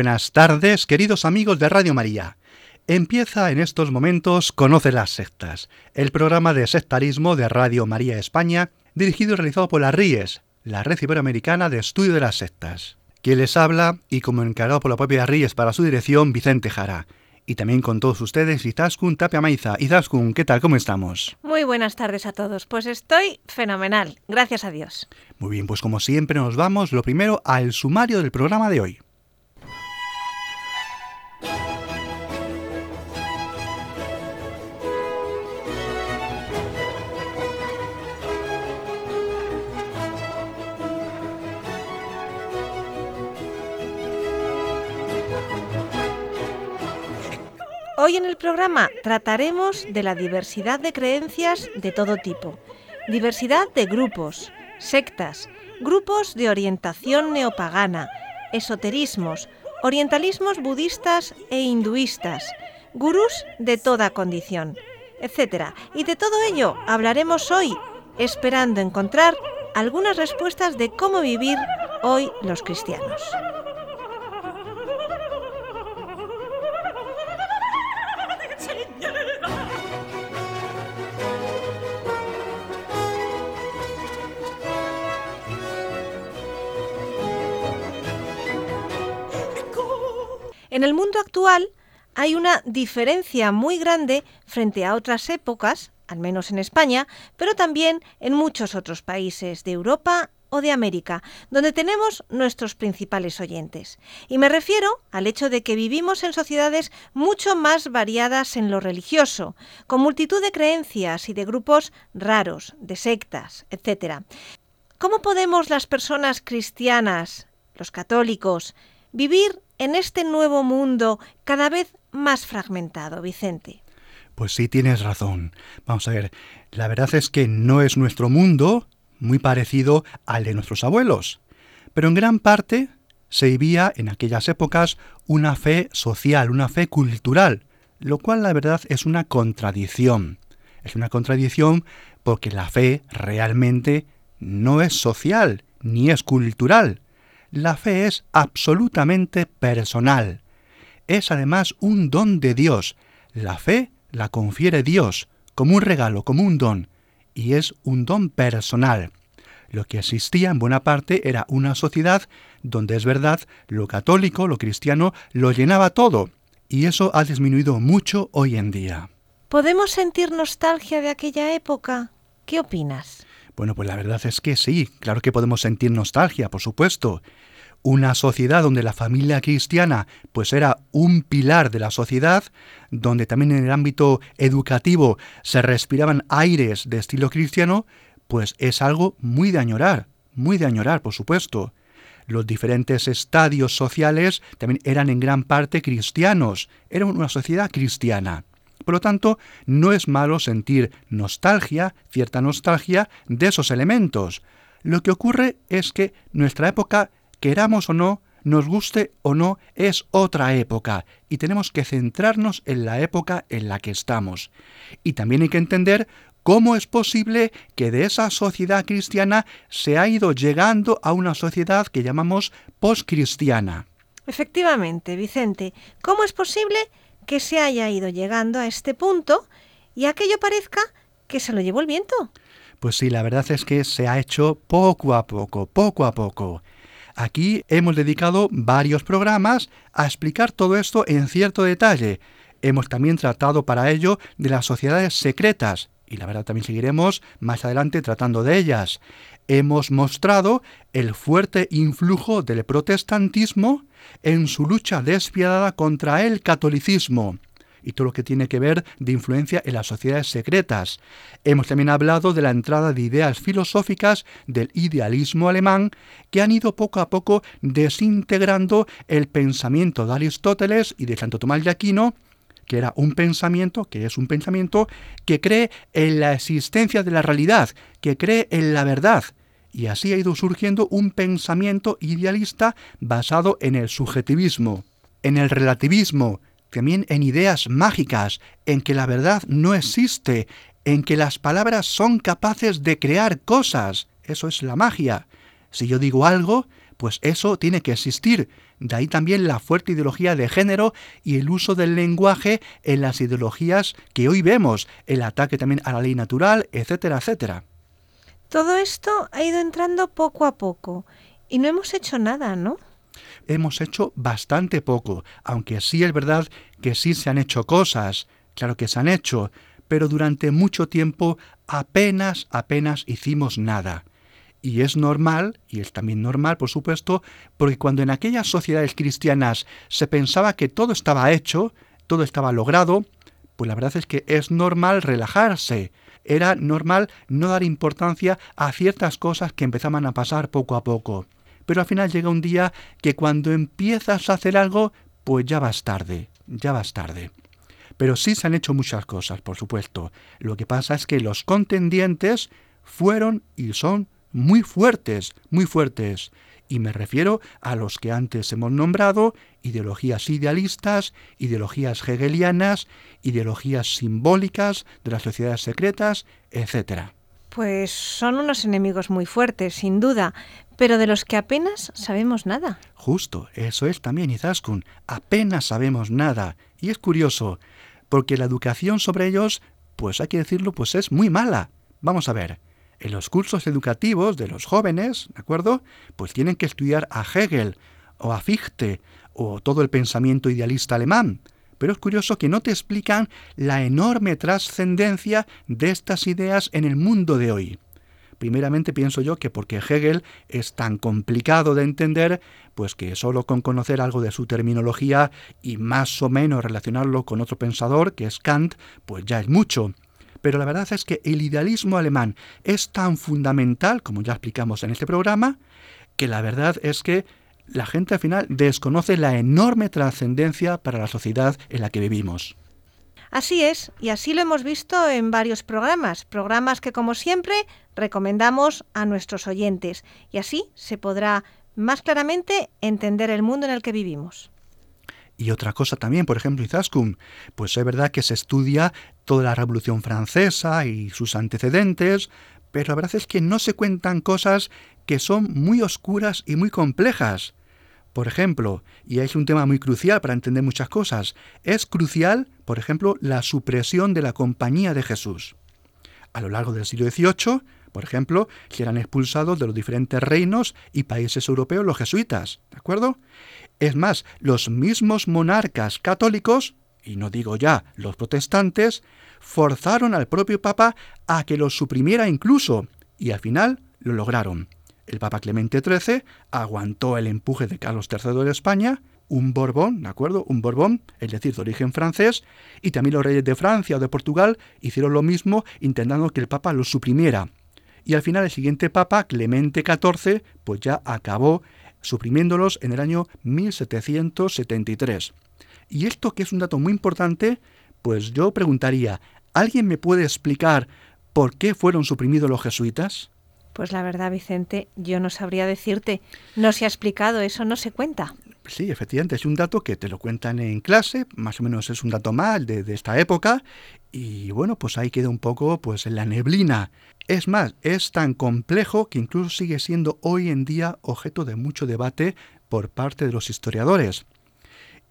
Buenas tardes, queridos amigos de Radio María. Empieza en estos momentos Conoce las sectas, el programa de sectarismo de Radio María España, dirigido y realizado por la RIES, la Red Iberoamericana de Estudio de las Sectas. Quien les habla, y como encargado por la propia RIES para su dirección, Vicente Jara. Y también con todos ustedes, Izaskun Tapia Maiza. Izaskun, ¿qué tal? ¿Cómo estamos? Muy buenas tardes a todos. Pues estoy fenomenal, gracias a Dios. Muy bien, pues como siempre nos vamos, lo primero, al sumario del programa de hoy. Hoy en el programa trataremos de la diversidad de creencias de todo tipo, diversidad de grupos, sectas, grupos de orientación neopagana, esoterismos, orientalismos budistas e hinduistas, gurús de toda condición, etc. Y de todo ello hablaremos hoy, esperando encontrar algunas respuestas de cómo vivir hoy los cristianos. En el mundo actual hay una diferencia muy grande frente a otras épocas, al menos en España, pero también en muchos otros países de Europa o de América, donde tenemos nuestros principales oyentes. Y me refiero al hecho de que vivimos en sociedades mucho más variadas en lo religioso, con multitud de creencias y de grupos raros, de sectas, etc. ¿Cómo podemos las personas cristianas, los católicos, vivir en este nuevo mundo cada vez más fragmentado, Vicente? Pues sí, tienes razón. Vamos a ver, la verdad es que no es nuestro mundo muy parecido al de nuestros abuelos, pero en gran parte se vivía en aquellas épocas una fe social, una fe cultural, lo cual la verdad es una contradicción. Es una contradicción porque la fe realmente no es social ni es cultural, la fe es absolutamente personal. Es además un don de Dios. La fe la confiere Dios como un regalo, como un don, y es un don personal. Lo que existía en buena parte era una sociedad donde es verdad lo católico, lo cristiano, lo llenaba todo, y eso ha disminuido mucho hoy en día. ¿Podemos sentir nostalgia de aquella época? ¿Qué opinas? Bueno, pues la verdad es que sí, claro que podemos sentir nostalgia, por supuesto. Una sociedad donde la familia cristiana pues era un pilar de la sociedad, donde también en el ámbito educativo se respiraban aires de estilo cristiano, pues es algo muy de añorar, muy de añorar, por supuesto. Los diferentes estadios sociales también eran en gran parte cristianos, era una sociedad cristiana. Por lo tanto, no es malo sentir nostalgia, cierta nostalgia de esos elementos. Lo que ocurre es que nuestra época, queramos o no, nos guste o no, es otra época y tenemos que centrarnos en la época en la que estamos. Y también hay que entender cómo es posible que de esa sociedad cristiana se ha ido llegando a una sociedad que llamamos postcristiana. Efectivamente, Vicente, ¿cómo es posible que se haya ido llegando a este punto y aquello parezca que se lo llevó el viento. Pues sí, la verdad es que se ha hecho poco a poco, poco a poco. Aquí hemos dedicado varios programas a explicar todo esto en cierto detalle. Hemos también tratado para ello de las sociedades secretas, y la verdad también seguiremos más adelante tratando de ellas. Hemos mostrado el fuerte influjo del protestantismo en su lucha despiadada contra el catolicismo. y todo lo que tiene que ver de influencia en las sociedades secretas. Hemos también hablado de la entrada de ideas filosóficas del idealismo alemán que han ido poco a poco desintegrando el pensamiento de Aristóteles y de Santo Tomás de Aquino, que era un pensamiento, que es un pensamiento que cree en la existencia de la realidad, que cree en la verdad. Y así ha ido surgiendo un pensamiento idealista basado en el subjetivismo, en el relativismo, también en ideas mágicas, en que la verdad no existe, en que las palabras son capaces de crear cosas. Eso es la magia. Si yo digo algo, pues eso tiene que existir. De ahí también la fuerte ideología de género y el uso del lenguaje en las ideologías que hoy vemos, el ataque también a la ley natural, etcétera, etcétera. Todo esto ha ido entrando poco a poco y no hemos hecho nada, ¿no? hemos hecho bastante poco, aunque sí es verdad que sí se han hecho cosas, claro que se han hecho, pero durante mucho tiempo apenas, apenas hicimos nada. Y es normal, y es también normal, por supuesto, porque cuando en aquellas sociedades cristianas se pensaba que todo estaba hecho, todo estaba logrado, pues la verdad es que es normal relajarse. Era normal no dar importancia a ciertas cosas que empezaban a pasar poco a poco pero al final llega un día que cuando empiezas a hacer algo, pues ya vas tarde, ya vas tarde. Pero sí se han hecho muchas cosas, por supuesto. Lo que pasa es que los contendientes fueron y son muy fuertes, muy fuertes. Y me refiero a los que antes hemos nombrado, ideologías idealistas, ideologías hegelianas, ideologías simbólicas de las sociedades secretas, etc. Pues son unos enemigos muy fuertes, sin duda, pero de los que apenas sabemos nada. Justo, eso es también Izaskun, apenas sabemos nada. Y es curioso, porque la educación sobre ellos, pues hay que decirlo, pues es muy mala. Vamos a ver, en los cursos educativos de los jóvenes, ¿de acuerdo? Pues tienen que estudiar a Hegel o a Fichte o todo el pensamiento idealista alemán pero es curioso que no te explican la enorme trascendencia de estas ideas en el mundo de hoy. Primeramente pienso yo que porque Hegel es tan complicado de entender, pues que solo con conocer algo de su terminología y más o menos relacionarlo con otro pensador, que es Kant, pues ya es mucho. Pero la verdad es que el idealismo alemán es tan fundamental, como ya explicamos en este programa, que la verdad es que la gente al final desconoce la enorme trascendencia para la sociedad en la que vivimos. Así es, y así lo hemos visto en varios programas, programas que como siempre recomendamos a nuestros oyentes, y así se podrá más claramente entender el mundo en el que vivimos. Y otra cosa también, por ejemplo, Izaskun, pues es verdad que se estudia toda la Revolución Francesa y sus antecedentes, pero la verdad es que no se cuentan cosas que son muy oscuras y muy complejas. Por ejemplo, y es un tema muy crucial para entender muchas cosas, es crucial, por ejemplo, la supresión de la compañía de Jesús. A lo largo del siglo XVIII, por ejemplo, eran expulsados de los diferentes reinos y países europeos los jesuitas, ¿de acuerdo? Es más, los mismos monarcas católicos, y no digo ya los protestantes, forzaron al propio Papa a que los suprimiera incluso, y al final lo lograron. El Papa Clemente XIII aguantó el empuje de Carlos III de España, un Borbón, ¿de acuerdo? Un Borbón, es decir, de origen francés, y también los reyes de Francia o de Portugal hicieron lo mismo intentando que el Papa los suprimiera. Y al final el siguiente Papa, Clemente XIV, pues ya acabó suprimiéndolos en el año 1773. Y esto que es un dato muy importante, pues yo preguntaría, ¿alguien me puede explicar por qué fueron suprimidos los jesuitas? Pues la verdad, Vicente, yo no sabría decirte. No se ha explicado, eso no se cuenta. Sí, efectivamente, es un dato que te lo cuentan en clase, más o menos es un dato mal de, de esta época, y bueno, pues ahí queda un poco pues en la neblina. Es más, es tan complejo que incluso sigue siendo hoy en día objeto de mucho debate por parte de los historiadores.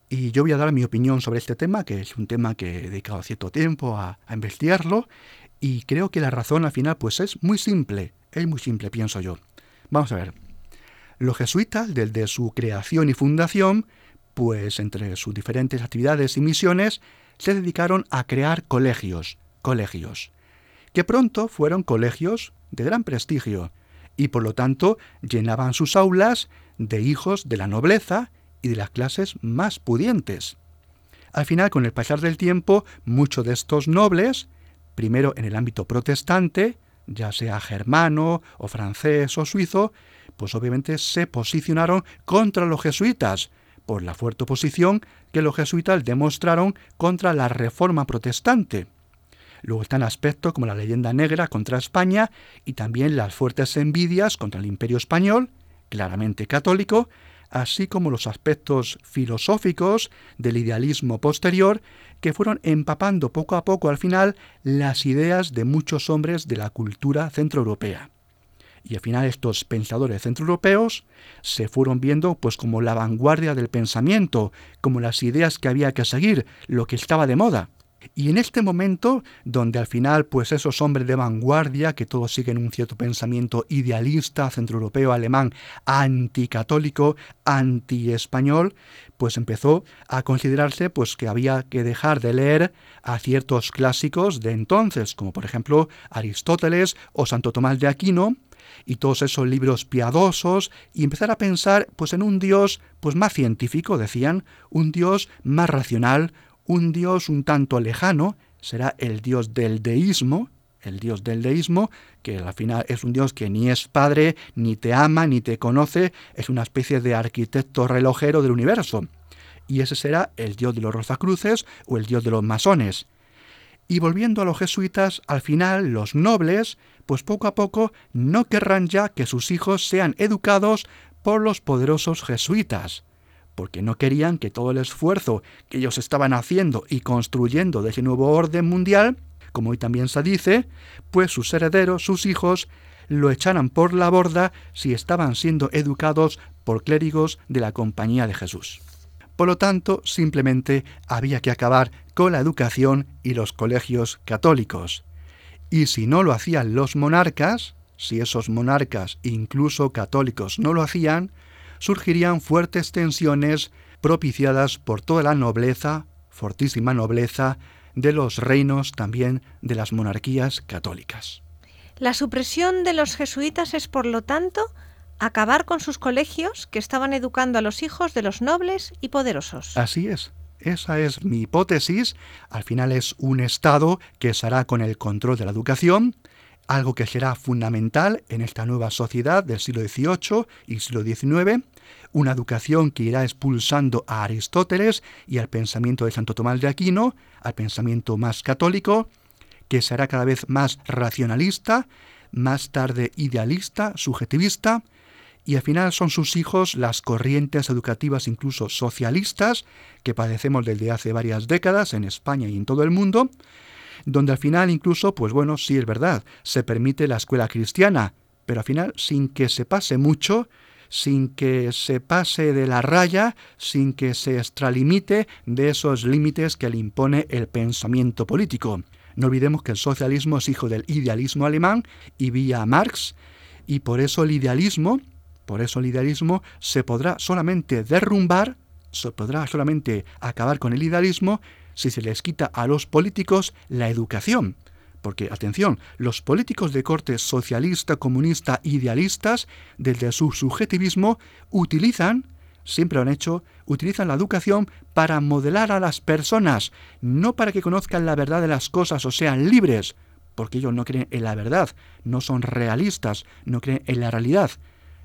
Y yo voy a dar mi opinión sobre este tema, que es un tema que he dedicado cierto tiempo a, investigarlo, y creo que la razón al final pues es muy simple. Es muy simple, pienso yo. Vamos a ver. Los jesuitas, desde su creación y fundación, pues entre sus diferentes actividades y misiones, se dedicaron a crear colegios, colegios, que pronto fueron colegios de gran prestigio, y por lo tanto llenaban sus aulas de hijos de la nobleza y de las clases más pudientes. Al final, con el pasar del tiempo, muchos de estos nobles, primero en el ámbito protestante, ya sea germano o francés o suizo, pues obviamente se posicionaron contra los jesuitas, por la fuerte oposición que los jesuitas demostraron contra la reforma protestante. Luego están aspectos como la leyenda negra contra España y también las fuertes envidias contra el imperio español, claramente católico, así como los aspectos filosóficos del idealismo posterior que fueron empapando poco a poco al final las ideas de muchos hombres de la cultura centroeuropea. Y al final estos pensadores centroeuropeos se fueron viendo pues como la vanguardia del pensamiento, como las ideas que había que seguir, lo que estaba de moda. Y en este momento, donde al final, pues esos hombres de vanguardia, que todos siguen un cierto pensamiento idealista, centroeuropeo, alemán, anticatólico, anti-español, pues empezó a considerarse pues que había que dejar de leer a ciertos clásicos de entonces, como por ejemplo Aristóteles o Santo Tomás de Aquino, y todos esos libros piadosos y empezar a pensar pues en un Dios pues más científico, decían, un Dios más racional, un Dios un tanto lejano, será el Dios del deísmo, el Dios del deísmo, que al final es un Dios que ni es padre, ni te ama, ni te conoce, es una especie de arquitecto relojero del universo. Y ese será el Dios de los Rosacruces o el Dios de los masones. Y volviendo a los jesuitas, al final los nobles, pues poco a poco no querrán ya que sus hijos sean educados por los poderosos jesuitas porque no querían que todo el esfuerzo que ellos estaban haciendo y construyendo de ese nuevo orden mundial, como hoy también se dice, pues sus herederos, sus hijos, lo echaran por la borda si estaban siendo educados por clérigos de la Compañía de Jesús. Por lo tanto, simplemente había que acabar con la educación y los colegios católicos. Y si no lo hacían los monarcas, si esos monarcas, incluso católicos, no lo hacían, surgirían fuertes tensiones propiciadas por toda la nobleza, fortísima nobleza, de los reinos también de las monarquías católicas. La supresión de los jesuitas es, por lo tanto, acabar con sus colegios que estaban educando a los hijos de los nobles y poderosos. Así es. Esa es mi hipótesis. Al final es un Estado que se hará con el control de la educación, algo que será fundamental en esta nueva sociedad del siglo XVIII y siglo XIX, una educación que irá expulsando a Aristóteles y al pensamiento de Santo Tomás de Aquino, al pensamiento más católico, que será cada vez más racionalista, más tarde idealista, subjetivista, y al final son sus hijos las corrientes educativas incluso socialistas que padecemos desde hace varias décadas en España y en todo el mundo, donde al final incluso, pues bueno, sí es verdad, se permite la escuela cristiana, pero al final sin que se pase mucho, sin que se pase de la raya, sin que se extralimite de esos límites que le impone el pensamiento político. No olvidemos que el socialismo es hijo del idealismo alemán y vía Marx, y por eso el idealismo, por eso el idealismo se podrá solamente derrumbar, se podrá solamente acabar con el idealismo si se les quita a los políticos la educación. Porque, atención, los políticos de corte socialista, comunista, idealistas, desde su subjetivismo, utilizan, siempre lo han hecho, utilizan la educación para modelar a las personas, no para que conozcan la verdad de las cosas o sean libres, porque ellos no creen en la verdad, no son realistas, no creen en la realidad,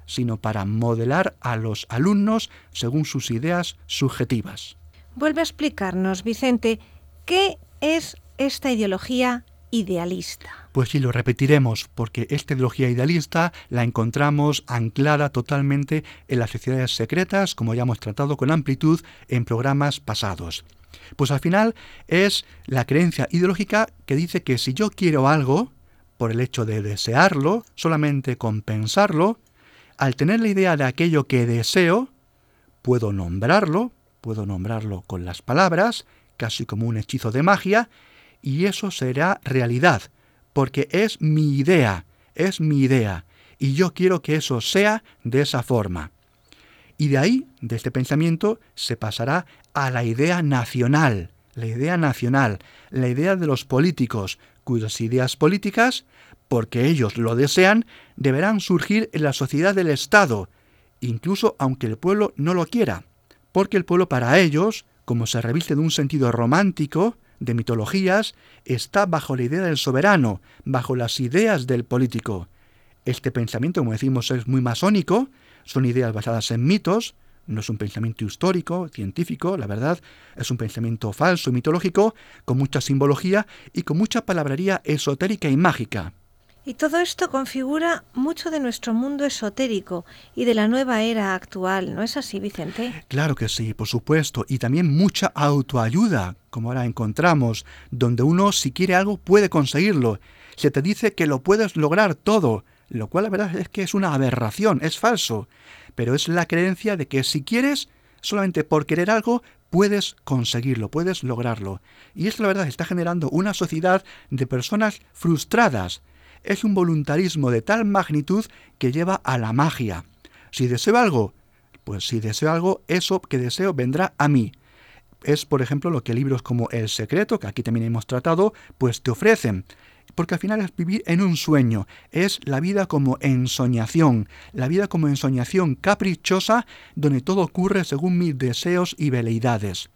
sino para modelar a los alumnos según sus ideas subjetivas. Vuelve a explicarnos, Vicente, ¿qué es esta ideología idealista? Pues sí, lo repetiremos, porque esta ideología idealista la encontramos anclada totalmente en las sociedades secretas, como ya hemos tratado con amplitud en programas pasados. Pues al final es la creencia ideológica que dice que si yo quiero algo, por el hecho de desearlo, solamente con pensarlo, al tener la idea de aquello que deseo, puedo nombrarlo, puedo nombrarlo con las palabras, casi como un hechizo de magia, y eso será realidad, porque es mi idea, es mi idea, y yo quiero que eso sea de esa forma. Y de ahí, de este pensamiento, se pasará a la idea nacional, la idea nacional, la idea de los políticos, cuyas ideas políticas, porque ellos lo desean, deberán surgir en la sociedad del Estado, incluso aunque el pueblo no lo quiera porque el pueblo para ellos, como se reviste de un sentido romántico, de mitologías, está bajo la idea del soberano, bajo las ideas del político. Este pensamiento, como decimos, es muy masónico, son ideas basadas en mitos, no es un pensamiento histórico, científico, la verdad, es un pensamiento falso, mitológico, con mucha simbología y con mucha palabrería esotérica y mágica. Y todo esto configura mucho de nuestro mundo esotérico y de la nueva era actual, ¿no es así, Vicente? Claro que sí, por supuesto, y también mucha autoayuda, como ahora encontramos, donde uno si quiere algo puede conseguirlo. Se te dice que lo puedes lograr todo, lo cual la verdad es que es una aberración, es falso, pero es la creencia de que si quieres, solamente por querer algo, puedes conseguirlo, puedes lograrlo. Y esto la verdad está generando una sociedad de personas frustradas, es un voluntarismo de tal magnitud que lleva a la magia. Si deseo algo, pues si deseo algo, eso que deseo vendrá a mí. Es, por ejemplo, lo que libros como El Secreto, que aquí también hemos tratado, pues te ofrecen. Porque al final es vivir en un sueño, es la vida como ensoñación, la vida como ensoñación caprichosa donde todo ocurre según mis deseos y veleidades.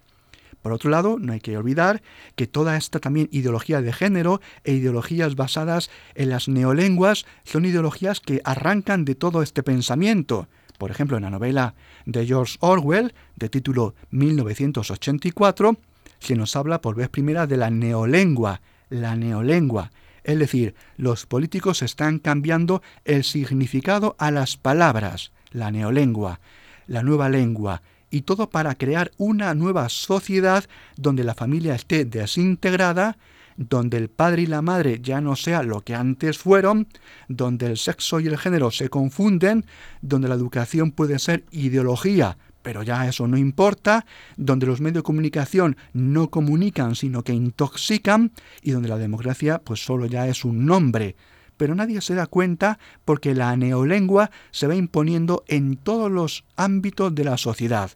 Por otro lado, no hay que olvidar que toda esta también ideología de género e ideologías basadas en las neolenguas son ideologías que arrancan de todo este pensamiento. Por ejemplo, en la novela de George Orwell, de título 1984, se nos habla por vez primera de la neolengua, la neolengua. Es decir, los políticos están cambiando el significado a las palabras, la neolengua, la nueva lengua, y todo para crear una nueva sociedad donde la familia esté desintegrada, donde el padre y la madre ya no sean lo que antes fueron, donde el sexo y el género se confunden, donde la educación puede ser ideología, pero ya eso no importa, donde los medios de comunicación no comunican sino que intoxican y donde la democracia pues solo ya es un nombre pero nadie se da cuenta porque la neolengua se va imponiendo en todos los ámbitos de la sociedad.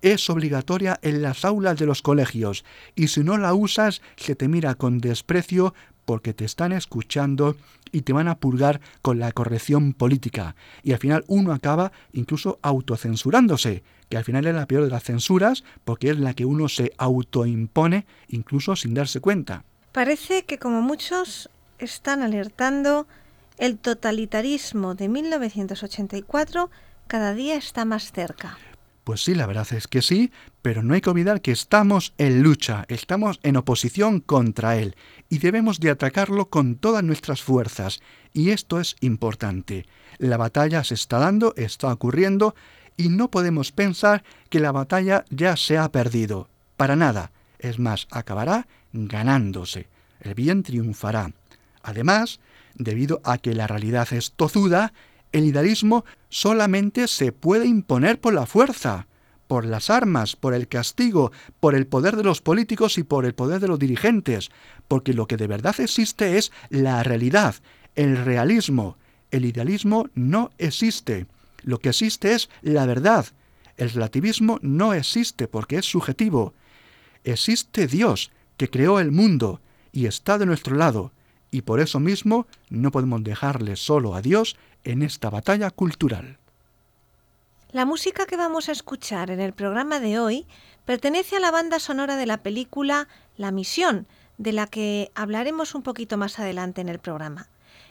Es obligatoria en las aulas de los colegios y si no la usas se te mira con desprecio porque te están escuchando y te van a purgar con la corrección política. Y al final uno acaba incluso autocensurándose, que al final es la peor de las censuras porque es la que uno se autoimpone incluso sin darse cuenta. Parece que como muchos están alertando, el totalitarismo de 1984 cada día está más cerca. Pues sí, la verdad es que sí, pero no hay que olvidar que estamos en lucha, estamos en oposición contra él y debemos de atacarlo con todas nuestras fuerzas. Y esto es importante. La batalla se está dando, está ocurriendo y no podemos pensar que la batalla ya se ha perdido. Para nada. Es más, acabará ganándose. El bien triunfará. Además, debido a que la realidad es tozuda, el idealismo solamente se puede imponer por la fuerza, por las armas, por el castigo, por el poder de los políticos y por el poder de los dirigentes, porque lo que de verdad existe es la realidad, el realismo. El idealismo no existe. Lo que existe es la verdad. El relativismo no existe porque es subjetivo. Existe Dios, que creó el mundo y está de nuestro lado y por eso mismo no podemos dejarle solo a Dios en esta batalla cultural. La música que vamos a escuchar en el programa de hoy pertenece a la banda sonora de la película La Misión, de la que hablaremos un poquito más adelante en el programa.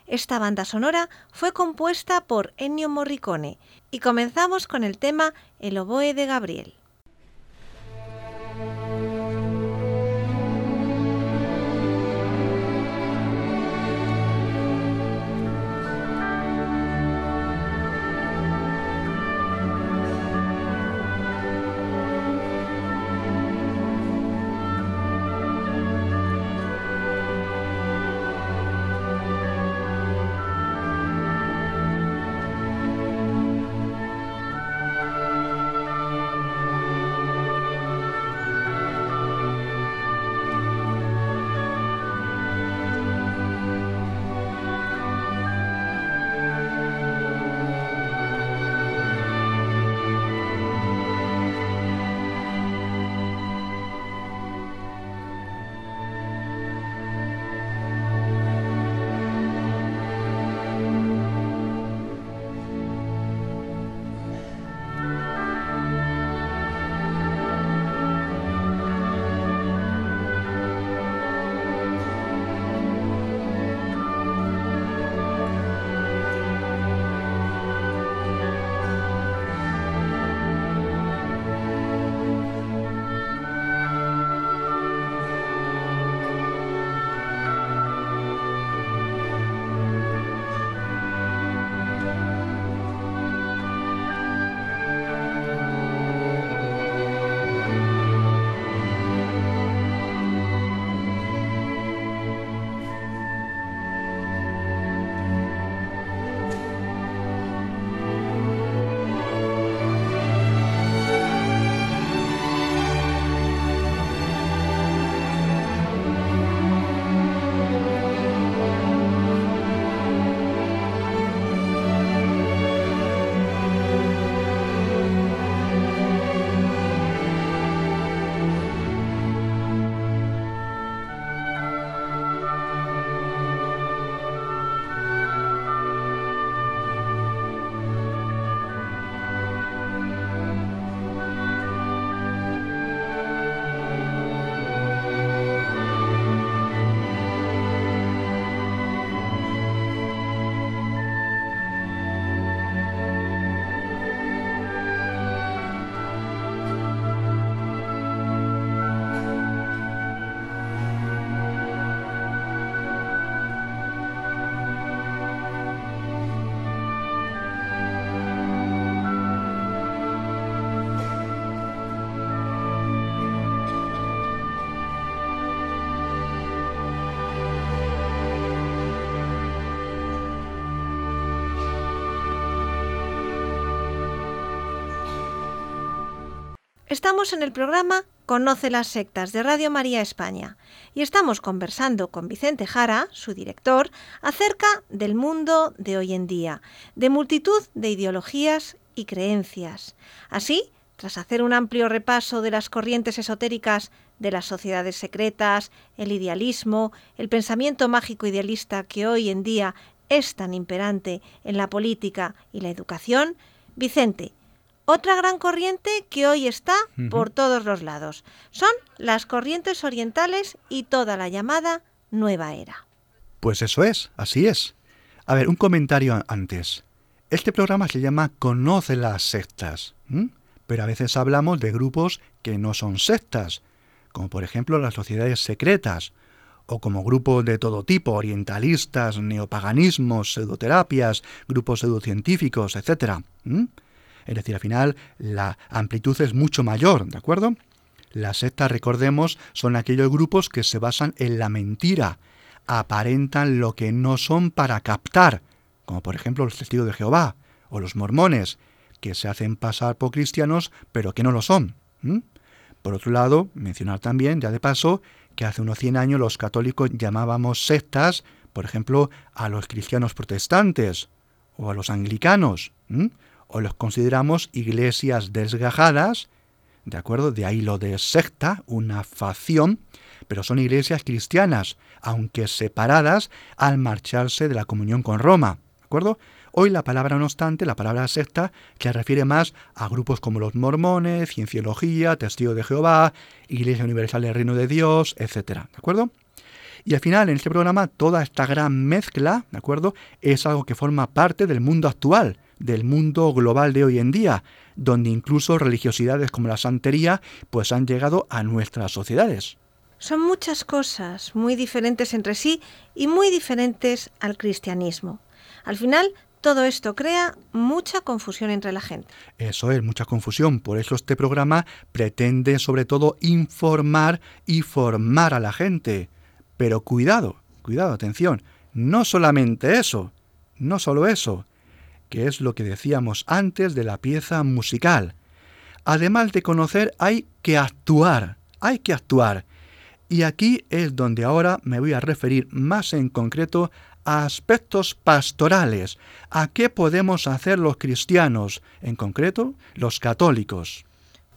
Esta banda sonora fue compuesta por Ennio Morricone y comenzamos con el tema El oboe de Gabriel. Estamos en el programa Conoce las sectas de Radio María España y estamos conversando con Vicente Jara, su director, acerca del mundo de hoy en día, de multitud de ideologías y creencias. Así, tras hacer un amplio repaso de las corrientes esotéricas de las sociedades secretas, el idealismo, el pensamiento mágico idealista que hoy en día es tan imperante en la política y la educación, Vicente otra gran corriente que hoy está por todos los lados son las corrientes orientales y toda la llamada nueva era. Pues eso es, así es. A ver, un comentario antes. Este programa se llama Conoce las sectas, pero a veces hablamos de grupos que no son sectas, como por ejemplo las sociedades secretas, o como grupos de todo tipo, orientalistas, neopaganismos, pseudoterapias, grupos pseudocientíficos, etc. Es decir, al final la amplitud es mucho mayor, ¿de acuerdo? Las sectas, recordemos, son aquellos grupos que se basan en la mentira, aparentan lo que no son para captar, como por ejemplo los testigos de Jehová o los mormones, que se hacen pasar por cristianos pero que no lo son. Por otro lado, mencionar también, ya de paso, que hace unos 100 años los católicos llamábamos sectas, por ejemplo, a los cristianos protestantes o a los anglicanos o los consideramos iglesias desgajadas, ¿de acuerdo? De ahí lo de secta, una facción, pero son iglesias cristianas, aunque separadas al marcharse de la comunión con Roma, ¿de acuerdo? Hoy la palabra, no obstante, la palabra secta, que refiere más a grupos como los mormones, cienciología, testigos de Jehová, Iglesia Universal del Reino de Dios, etc. ¿De acuerdo? Y al final, en este programa, toda esta gran mezcla, ¿de acuerdo? Es algo que forma parte del mundo actual, del mundo global de hoy en día, donde incluso religiosidades como la santería pues han llegado a nuestras sociedades. Son muchas cosas muy diferentes entre sí y muy diferentes al cristianismo. Al final, todo esto crea mucha confusión entre la gente. Eso es, mucha confusión. Por eso este programa pretende sobre todo informar y formar a la gente. Pero cuidado, cuidado, atención, no solamente eso, no solo eso, que es lo que decíamos antes de la pieza musical. Además de conocer, hay que actuar, hay que actuar. Y aquí es donde ahora me voy a referir más en concreto a aspectos pastorales, a qué podemos hacer los cristianos, en concreto los católicos.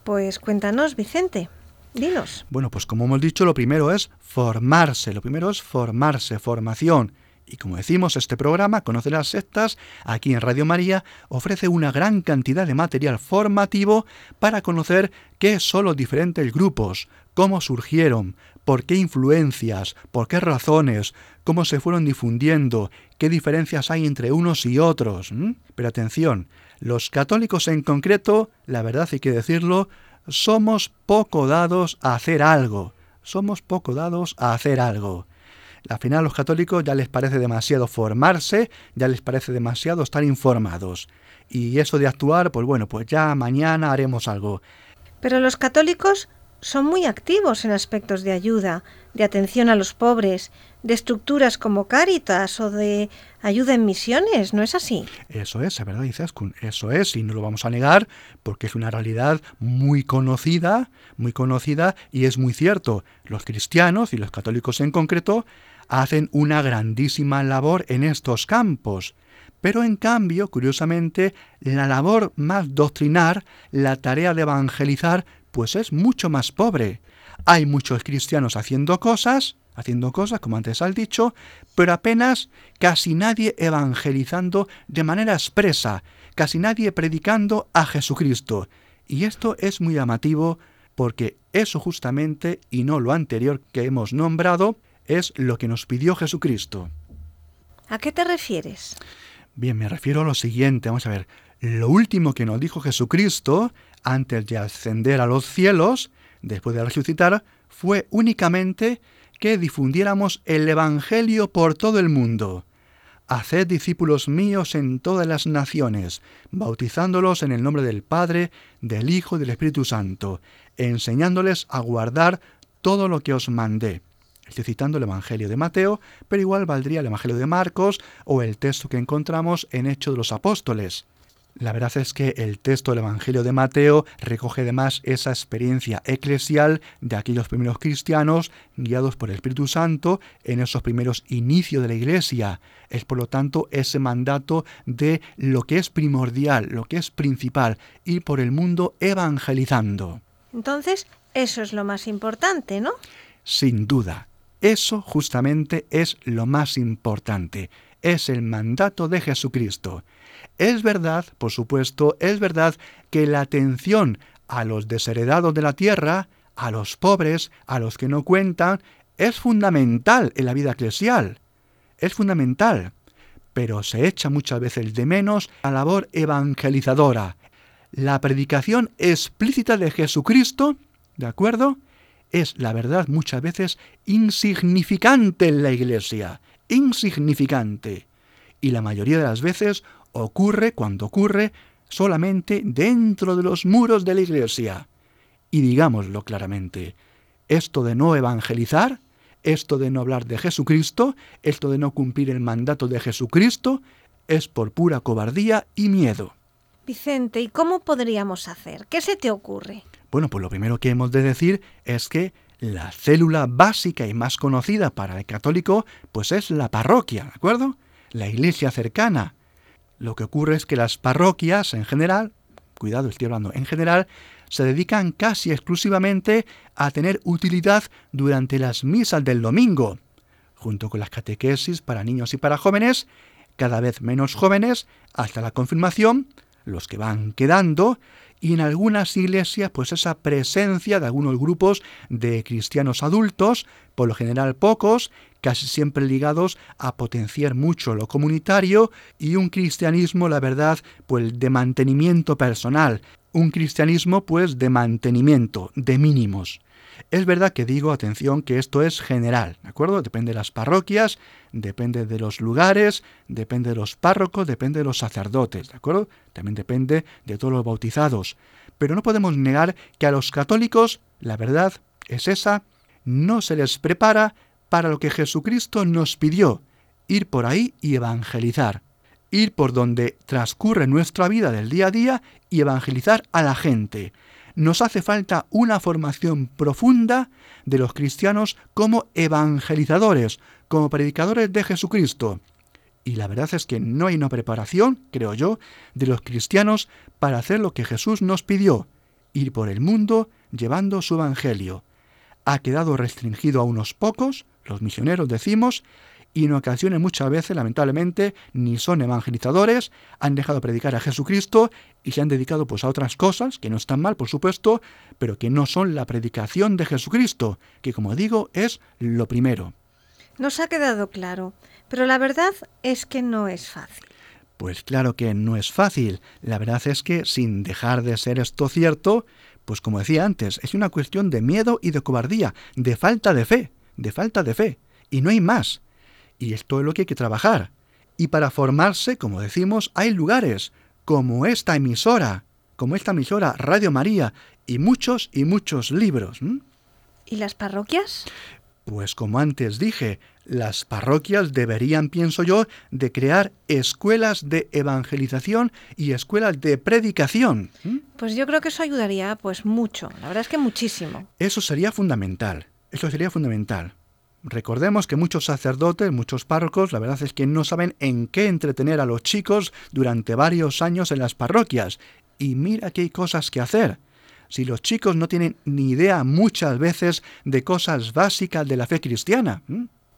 Pues cuéntanos, Vicente. Dinos. Bueno, pues como hemos dicho, lo primero es formarse, lo primero es formarse, formación. Y como decimos, este programa, Conoce las sectas, aquí en Radio María, ofrece una gran cantidad de material formativo para conocer qué son los diferentes grupos, cómo surgieron, por qué influencias, por qué razones, cómo se fueron difundiendo, qué diferencias hay entre unos y otros. Pero atención, los católicos en concreto, la verdad hay que decirlo, somos poco dados a hacer algo. Somos poco dados a hacer algo. Al final a los católicos ya les parece demasiado formarse, ya les parece demasiado estar informados. Y eso de actuar, pues bueno, pues ya mañana haremos algo. Pero los católicos son muy activos en aspectos de ayuda, de atención a los pobres, de estructuras como Cáritas o de ayuda en misiones, ¿no es así? Eso es, es verdad, Izaskun, eso es, y no lo vamos a negar, porque es una realidad muy conocida, muy conocida, y es muy cierto. Los cristianos y los católicos en concreto hacen una grandísima labor en estos campos. Pero en cambio, curiosamente, la labor más doctrinar, la tarea de evangelizar, pues es mucho más pobre. Hay muchos cristianos haciendo cosas, haciendo cosas, como antes has dicho, pero apenas casi nadie evangelizando de manera expresa, casi nadie predicando a Jesucristo. Y esto es muy llamativo porque eso justamente, y no lo anterior que hemos nombrado, es lo que nos pidió Jesucristo. ¿A qué te refieres? Bien, me refiero a lo siguiente, vamos a ver, lo último que nos dijo Jesucristo antes de ascender a los cielos, después de resucitar, fue únicamente que difundiéramos el Evangelio por todo el mundo. Haced discípulos míos en todas las naciones, bautizándolos en el nombre del Padre, del Hijo y del Espíritu Santo, enseñándoles a guardar todo lo que os mandé. Estoy citando el Evangelio de Mateo, pero igual valdría el Evangelio de Marcos o el texto que encontramos en Hechos de los Apóstoles. La verdad es que el texto del Evangelio de Mateo recoge además esa experiencia eclesial de aquellos primeros cristianos guiados por el Espíritu Santo en esos primeros inicios de la Iglesia. Es por lo tanto ese mandato de lo que es primordial, lo que es principal, ir por el mundo evangelizando. Entonces, eso es lo más importante, ¿no? Sin duda. Eso justamente es lo más importante. Es el mandato de Jesucristo. Es verdad, por supuesto, es verdad que la atención a los desheredados de la tierra, a los pobres, a los que no cuentan, es fundamental en la vida eclesial. Es fundamental. Pero se echa muchas veces de menos la labor evangelizadora. La predicación explícita de Jesucristo, ¿de acuerdo? Es la verdad muchas veces insignificante en la iglesia. Insignificante. Y la mayoría de las veces ocurre cuando ocurre solamente dentro de los muros de la iglesia. Y digámoslo claramente, esto de no evangelizar, esto de no hablar de Jesucristo, esto de no cumplir el mandato de Jesucristo, es por pura cobardía y miedo. Vicente, ¿y cómo podríamos hacer? ¿Qué se te ocurre? Bueno, pues lo primero que hemos de decir es que la célula básica y más conocida para el católico, pues es la parroquia, ¿de acuerdo? La iglesia cercana, lo que ocurre es que las parroquias en general, cuidado, estoy hablando en general, se dedican casi exclusivamente a tener utilidad durante las misas del domingo, junto con las catequesis para niños y para jóvenes, cada vez menos jóvenes, hasta la confirmación, los que van quedando, y en algunas iglesias pues esa presencia de algunos grupos de cristianos adultos, por lo general pocos, casi siempre ligados a potenciar mucho lo comunitario y un cristianismo, la verdad, pues de mantenimiento personal, un cristianismo pues de mantenimiento, de mínimos. Es verdad que digo, atención, que esto es general, ¿de acuerdo? Depende de las parroquias, depende de los lugares, depende de los párrocos, depende de los sacerdotes, ¿de acuerdo? También depende de todos los bautizados. Pero no podemos negar que a los católicos, la verdad es esa, no se les prepara para lo que Jesucristo nos pidió, ir por ahí y evangelizar, ir por donde transcurre nuestra vida del día a día y evangelizar a la gente. Nos hace falta una formación profunda de los cristianos como evangelizadores, como predicadores de Jesucristo. Y la verdad es que no hay una preparación, creo yo, de los cristianos para hacer lo que Jesús nos pidió, ir por el mundo llevando su evangelio. Ha quedado restringido a unos pocos, los misioneros decimos, y en ocasiones muchas veces, lamentablemente, ni son evangelizadores, han dejado de predicar a Jesucristo y se han dedicado pues a otras cosas, que no están mal, por supuesto, pero que no son la predicación de Jesucristo, que como digo, es lo primero. Nos ha quedado claro, pero la verdad es que no es fácil. Pues claro que no es fácil. La verdad es que, sin dejar de ser esto cierto, pues como decía antes, es una cuestión de miedo y de cobardía, de falta de fe de falta de fe, y no hay más. Y esto es lo que hay que trabajar. Y para formarse, como decimos, hay lugares, como esta emisora, como esta emisora Radio María, y muchos y muchos libros. ¿Y las parroquias? Pues como antes dije, las parroquias deberían, pienso yo, de crear escuelas de evangelización y escuelas de predicación. Pues yo creo que eso ayudaría pues mucho, la verdad es que muchísimo. Eso sería fundamental. Eso sería fundamental. Recordemos que muchos sacerdotes, muchos párrocos, la verdad es que no saben en qué entretener a los chicos durante varios años en las parroquias. Y mira que hay cosas que hacer. Si los chicos no tienen ni idea muchas veces de cosas básicas de la fe cristiana.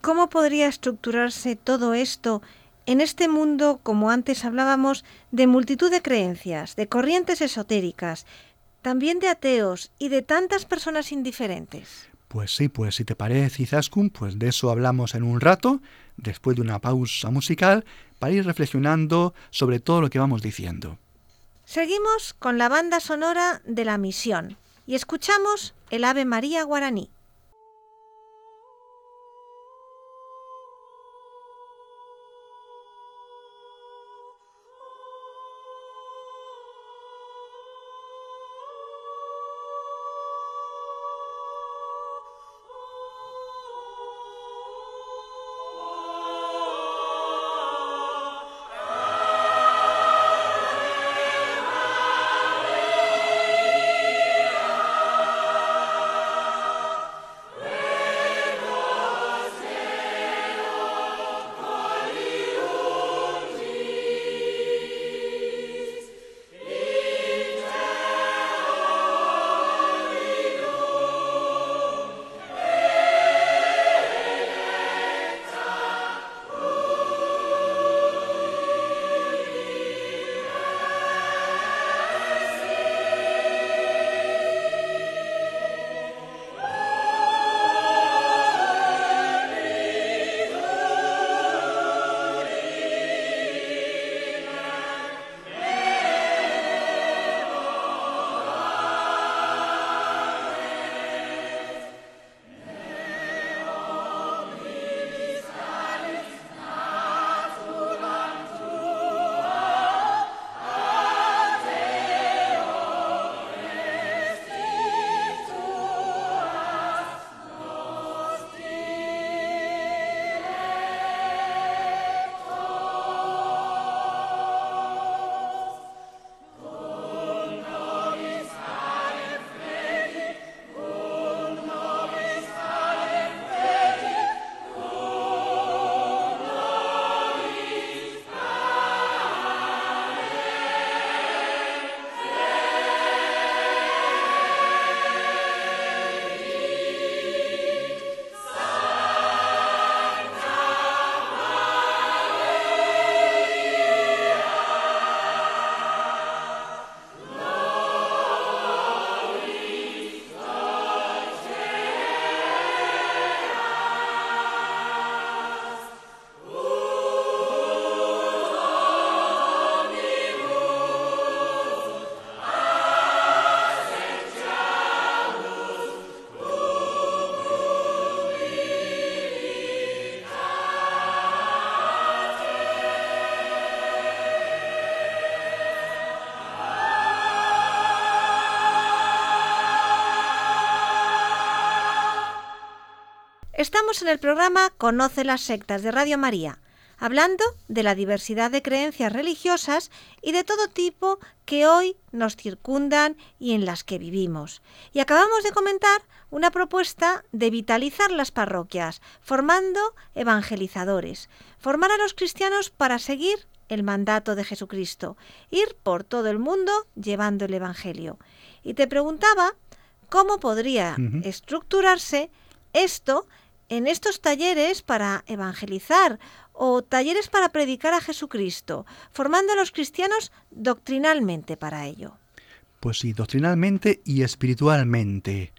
¿Cómo podría estructurarse todo esto en este mundo, como antes hablábamos, de multitud de creencias, de corrientes esotéricas, también de ateos y de tantas personas indiferentes? Pues sí, pues si te parece, Izaskun, pues de eso hablamos en un rato, después de una pausa musical, para ir reflexionando sobre todo lo que vamos diciendo. Seguimos con la banda sonora de la misión y escuchamos el Ave María guaraní. Estamos en el programa Conoce las sectas de Radio María, hablando de la diversidad de creencias religiosas y de todo tipo que hoy nos circundan y en las que vivimos. Y acabamos de comentar una propuesta de vitalizar las parroquias, formando evangelizadores, formar a los cristianos para seguir el mandato de Jesucristo, ir por todo el mundo llevando el Evangelio. Y te preguntaba cómo podría estructurarse esto en estos talleres para evangelizar o talleres para predicar a Jesucristo, formando a los cristianos doctrinalmente para ello. Pues sí, doctrinalmente y espiritualmente,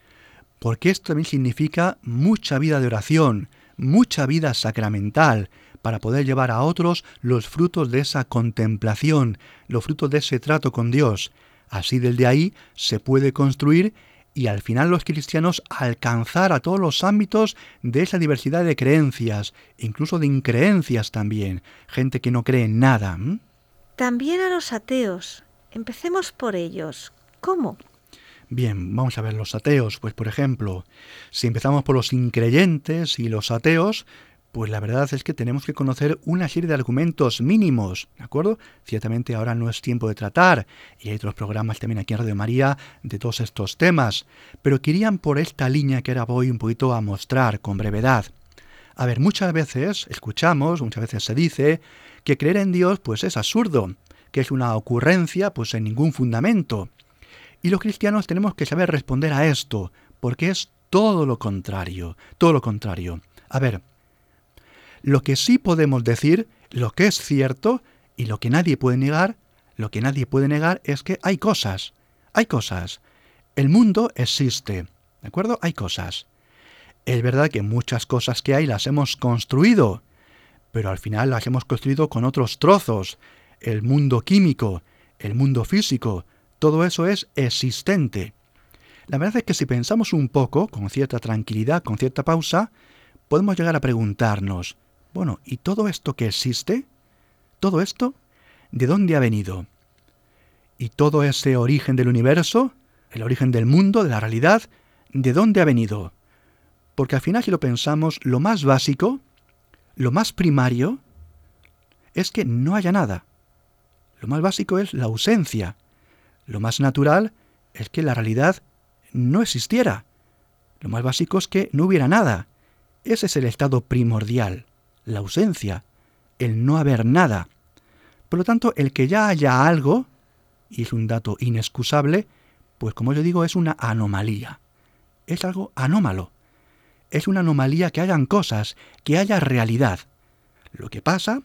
porque esto también significa mucha vida de oración, mucha vida sacramental, para poder llevar a otros los frutos de esa contemplación, los frutos de ese trato con Dios. Así desde ahí se puede construir y al final los cristianos alcanzar a todos los ámbitos de esa diversidad de creencias, incluso de increencias también, gente que no cree en nada. También a los ateos. Empecemos por ellos. ¿Cómo? Bien, vamos a ver los ateos. Pues por ejemplo, si empezamos por los increyentes y los ateos, pues la verdad es que tenemos que conocer una serie de argumentos mínimos, ¿de acuerdo? Ciertamente ahora no es tiempo de tratar, y hay otros programas también aquí en Radio María de todos estos temas, pero querían por esta línea que ahora voy un poquito a mostrar con brevedad. A ver, muchas veces escuchamos, muchas veces se dice, que creer en Dios pues es absurdo, que es una ocurrencia pues sin ningún fundamento. Y los cristianos tenemos que saber responder a esto, porque es todo lo contrario, todo lo contrario. A ver, lo que sí podemos decir, lo que es cierto y lo que nadie puede negar, lo que nadie puede negar es que hay cosas, hay cosas. El mundo existe, ¿de acuerdo? Hay cosas. Es verdad que muchas cosas que hay las hemos construido, pero al final las hemos construido con otros trozos. El mundo químico, el mundo físico, todo eso es existente. La verdad es que si pensamos un poco, con cierta tranquilidad, con cierta pausa, podemos llegar a preguntarnos, bueno, ¿y todo esto que existe? ¿Todo esto? ¿De dónde ha venido? ¿Y todo ese origen del universo, el origen del mundo, de la realidad, de dónde ha venido? Porque al final si lo pensamos, lo más básico, lo más primario, es que no haya nada. Lo más básico es la ausencia. Lo más natural es que la realidad no existiera. Lo más básico es que no hubiera nada. Ese es el estado primordial la ausencia, el no haber nada. Por lo tanto, el que ya haya algo, y es un dato inexcusable, pues como yo digo, es una anomalía. Es algo anómalo. Es una anomalía que hayan cosas, que haya realidad. Lo que pasa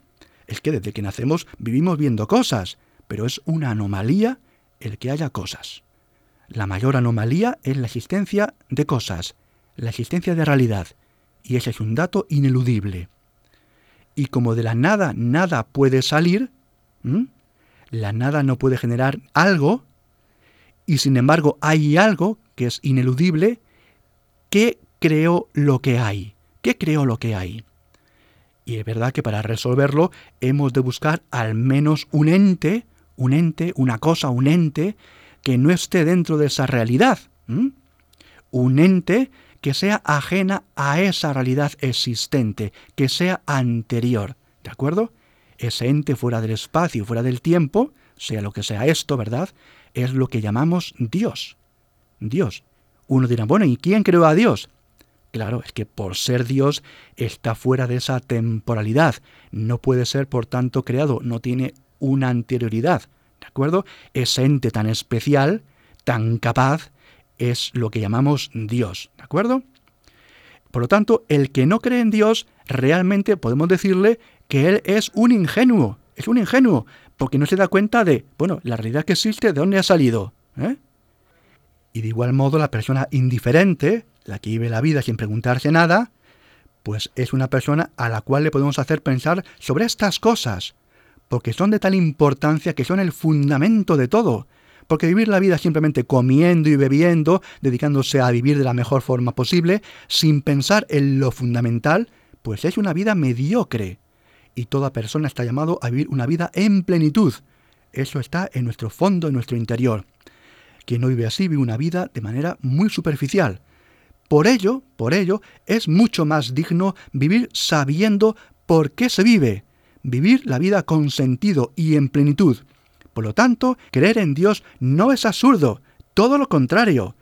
es que desde que nacemos vivimos viendo cosas, pero es una anomalía el que haya cosas. La mayor anomalía es la existencia de cosas, la existencia de realidad, y ese es un dato ineludible. Y como de la nada nada puede salir, la nada no puede generar algo, y sin embargo hay algo que es ineludible, que creó lo que hay. ¿Qué creó lo que hay? Y es verdad que para resolverlo hemos de buscar al menos un ente, un ente, una cosa, un ente que no esté dentro de esa realidad. Un ente que sea ajena a esa realidad existente, que sea anterior. ¿De acuerdo? Ese ente fuera del espacio, fuera del tiempo, sea lo que sea esto, ¿verdad? Es lo que llamamos Dios. Dios. Uno dirá, bueno, ¿y quién creó a Dios? Claro, es que por ser Dios está fuera de esa temporalidad. No puede ser, por tanto, creado, no tiene una anterioridad. ¿De acuerdo? Ese ente tan especial, tan capaz, es lo que llamamos Dios, ¿de acuerdo? Por lo tanto, el que no cree en Dios, realmente podemos decirle que él es un ingenuo, es un ingenuo, porque no se da cuenta de, bueno, la realidad que existe, de dónde ha salido. ¿eh? Y de igual modo, la persona indiferente, la que vive la vida sin preguntarse nada, pues es una persona a la cual le podemos hacer pensar sobre estas cosas, porque son de tal importancia que son el fundamento de todo. Porque vivir la vida simplemente comiendo y bebiendo, dedicándose a vivir de la mejor forma posible, sin pensar en lo fundamental, pues es una vida mediocre. Y toda persona está llamado a vivir una vida en plenitud. Eso está en nuestro fondo, en nuestro interior. Quien no vive así vive una vida de manera muy superficial. Por ello, por ello, es mucho más digno vivir sabiendo por qué se vive, vivir la vida con sentido y en plenitud. Por lo tanto, creer en Dios no es absurdo, todo lo contrario.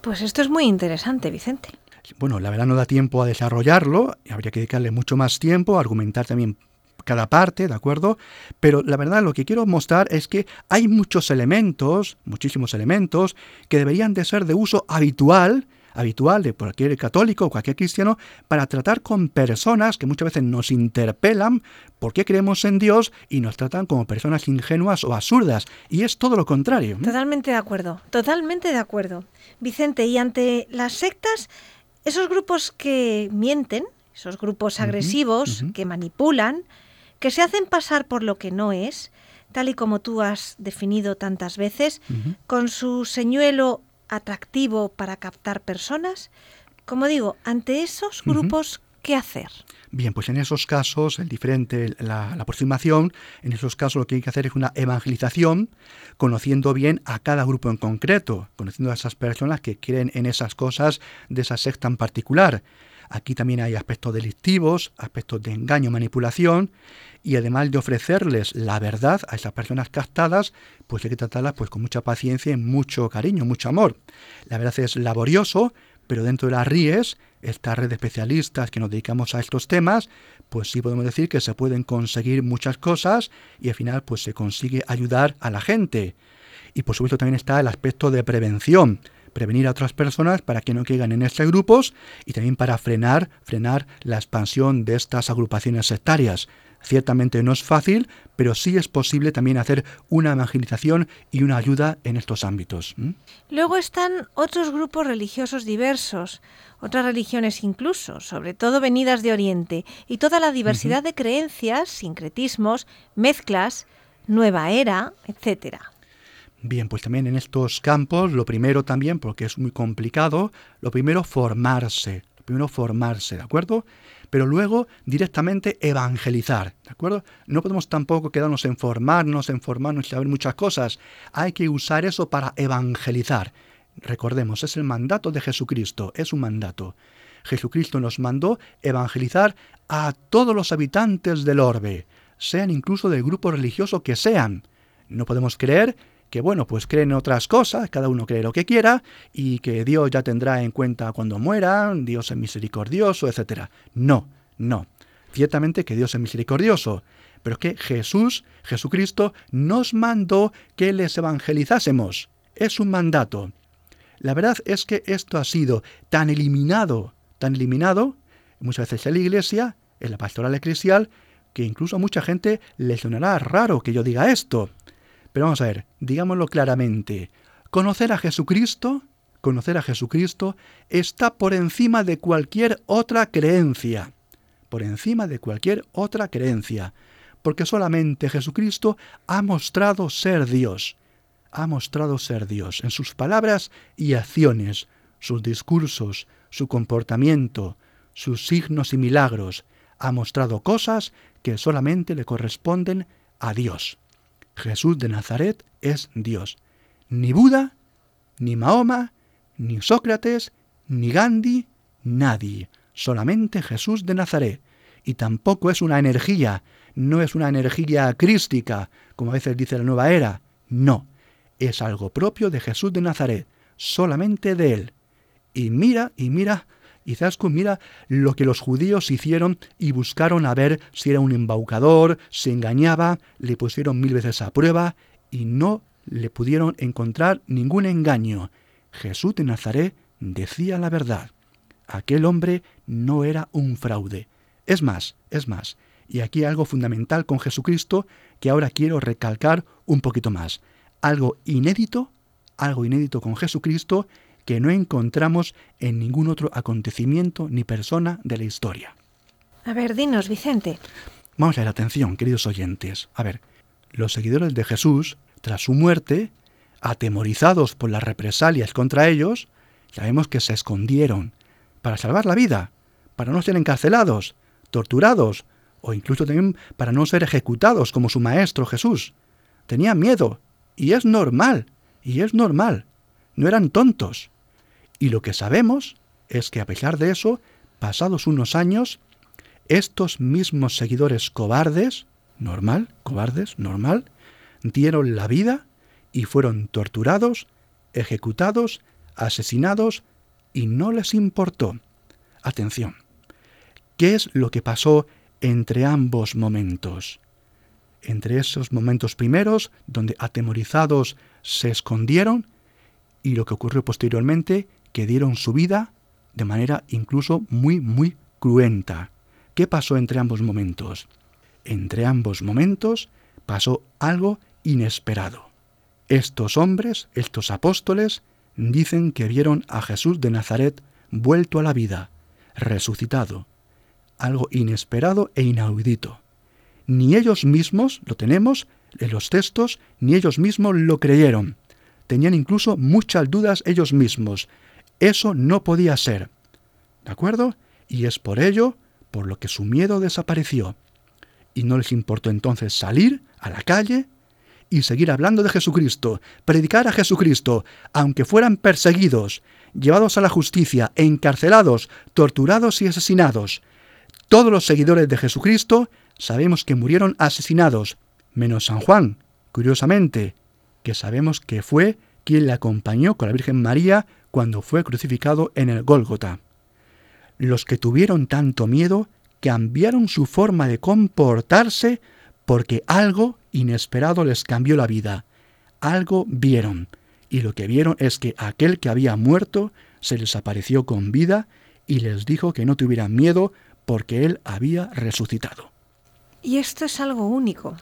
Pues esto es muy interesante, Vicente. Bueno, la verdad no da tiempo a desarrollarlo, habría que dedicarle mucho más tiempo, a argumentar también cada parte, ¿de acuerdo? Pero la verdad lo que quiero mostrar es que hay muchos elementos, muchísimos elementos, que deberían de ser de uso habitual habitual de cualquier católico o cualquier cristiano para tratar con personas que muchas veces nos interpelan porque creemos en Dios y nos tratan como personas ingenuas o absurdas. Y es todo lo contrario. Totalmente de acuerdo, totalmente de acuerdo. Vicente, y ante las sectas, esos grupos que mienten, esos grupos agresivos, que manipulan, que se hacen pasar por lo que no es, tal y como tú has definido tantas veces, con su señuelo atractivo para captar personas? Como digo, ante esos grupos, ¿qué hacer? Bien, pues en esos casos, el diferente, la, aproximación, en esos casos lo que hay que hacer es una evangelización, conociendo bien a cada grupo en concreto, conociendo a esas personas que creen en esas cosas de esa secta en particular. Aquí también hay aspectos delictivos, aspectos de engaño, manipulación, y además de ofrecerles la verdad a esas personas captadas, pues hay que tratarlas pues con mucha paciencia y mucho cariño, mucho amor. La verdad es laborioso, pero dentro de las RIES, esta red de especialistas que nos dedicamos a estos temas, pues sí podemos decir que se pueden conseguir muchas cosas y al final pues se consigue ayudar a la gente. Y por supuesto también está el aspecto de prevención prevenir a otras personas para que no caigan en estos grupos y también para frenar, frenar la expansión de estas agrupaciones sectarias. Ciertamente no es fácil, pero sí es posible también hacer una evangelización y una ayuda en estos ámbitos. Luego están otros grupos religiosos diversos, otras religiones incluso, sobre todo venidas de Oriente, y toda la diversidad de creencias, sincretismos, mezclas, nueva era, etcétera. Bien, pues también en estos campos, lo primero también, porque es muy complicado, lo primero formarse, lo primero formarse, ¿de acuerdo? Pero luego directamente evangelizar, ¿de acuerdo? No podemos tampoco quedarnos en formarnos, en formarnos y saber muchas cosas. Hay que usar eso para evangelizar. Recordemos, es el mandato de Jesucristo, es un mandato. Jesucristo nos mandó evangelizar a todos los habitantes del orbe, sean incluso del grupo religioso que sean. No podemos creer que bueno, pues creen otras cosas, cada uno cree lo que quiera y que Dios ya tendrá en cuenta cuando muera, Dios es misericordioso, etc. No, no. Ciertamente que Dios es misericordioso, pero que Jesús, Jesucristo, nos mandó que les evangelizásemos. Es un mandato. La verdad es que esto ha sido tan eliminado, tan eliminado, muchas veces en la iglesia, en la pastoral eclesial, que incluso a mucha gente le sonará raro que yo diga esto. Pero vamos a ver, digámoslo claramente. Conocer a Jesucristo, conocer a Jesucristo está por encima de cualquier otra creencia. Por encima de cualquier otra creencia. Porque solamente Jesucristo ha mostrado ser Dios. Ha mostrado ser Dios en sus palabras y acciones, sus discursos, su comportamiento, sus signos y milagros. Ha mostrado cosas que solamente le corresponden a Dios. Jesús de Nazaret es Dios. Ni Buda, ni Mahoma, ni Sócrates, ni Gandhi, nadie. Solamente Jesús de Nazaret. Y tampoco es una energía, no es una energía crística, como a veces dice la nueva era. No, es algo propio de Jesús de Nazaret, solamente de él. Y mira, y mira y Zasku mira lo que los judíos hicieron y buscaron a ver si era un embaucador, se engañaba, le pusieron mil veces a prueba y no le pudieron encontrar ningún engaño. Jesús de Nazaret decía la verdad. Aquel hombre no era un fraude. Es más, es más, y aquí algo fundamental con Jesucristo que ahora quiero recalcar un poquito más. Algo inédito, algo inédito con Jesucristo que no encontramos en ningún otro acontecimiento ni persona de la historia. A ver, dinos, Vicente. Vamos a ver, atención, queridos oyentes. A ver, los seguidores de Jesús, tras su muerte, atemorizados por las represalias contra ellos, sabemos que se escondieron para salvar la vida, para no ser encarcelados, torturados o incluso también para no ser ejecutados como su maestro Jesús. Tenían miedo, y es normal, y es normal. No eran tontos. Y lo que sabemos es que a pesar de eso, pasados unos años, estos mismos seguidores cobardes, normal, cobardes, normal, dieron la vida y fueron torturados, ejecutados, asesinados y no les importó. Atención, ¿qué es lo que pasó entre ambos momentos? Entre esos momentos primeros, donde atemorizados se escondieron, y lo que ocurrió posteriormente, que dieron su vida de manera incluso muy, muy cruenta. ¿Qué pasó entre ambos momentos? Entre ambos momentos pasó algo inesperado. Estos hombres, estos apóstoles, dicen que vieron a Jesús de Nazaret vuelto a la vida, resucitado, algo inesperado e inaudito. Ni ellos mismos, lo tenemos en los textos, ni ellos mismos lo creyeron. Tenían incluso muchas dudas ellos mismos. Eso no podía ser. ¿De acuerdo? Y es por ello por lo que su miedo desapareció. Y no les importó entonces salir a la calle y seguir hablando de Jesucristo, predicar a Jesucristo, aunque fueran perseguidos, llevados a la justicia, encarcelados, torturados y asesinados. Todos los seguidores de Jesucristo sabemos que murieron asesinados, menos San Juan, curiosamente, que sabemos que fue quien le acompañó con la Virgen María cuando fue crucificado en el Gólgota. Los que tuvieron tanto miedo cambiaron su forma de comportarse porque algo inesperado les cambió la vida. Algo vieron, y lo que vieron es que aquel que había muerto se les apareció con vida y les dijo que no tuvieran miedo porque él había resucitado. Y esto es algo único.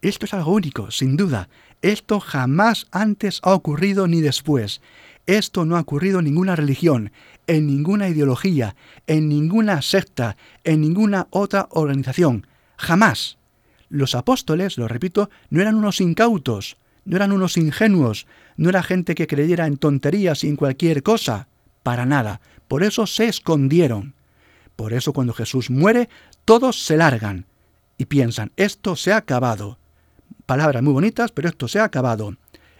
Esto es algo único, sin duda. Esto jamás antes ha ocurrido ni después. Esto no ha ocurrido en ninguna religión, en ninguna ideología, en ninguna secta, en ninguna otra organización. Jamás. Los apóstoles, lo repito, no eran unos incautos, no eran unos ingenuos, no era gente que creyera en tonterías y en cualquier cosa, para nada. Por eso se escondieron. Por eso cuando Jesús muere, todos se largan y piensan, esto se ha acabado. Palabras muy bonitas, pero esto se ha acabado.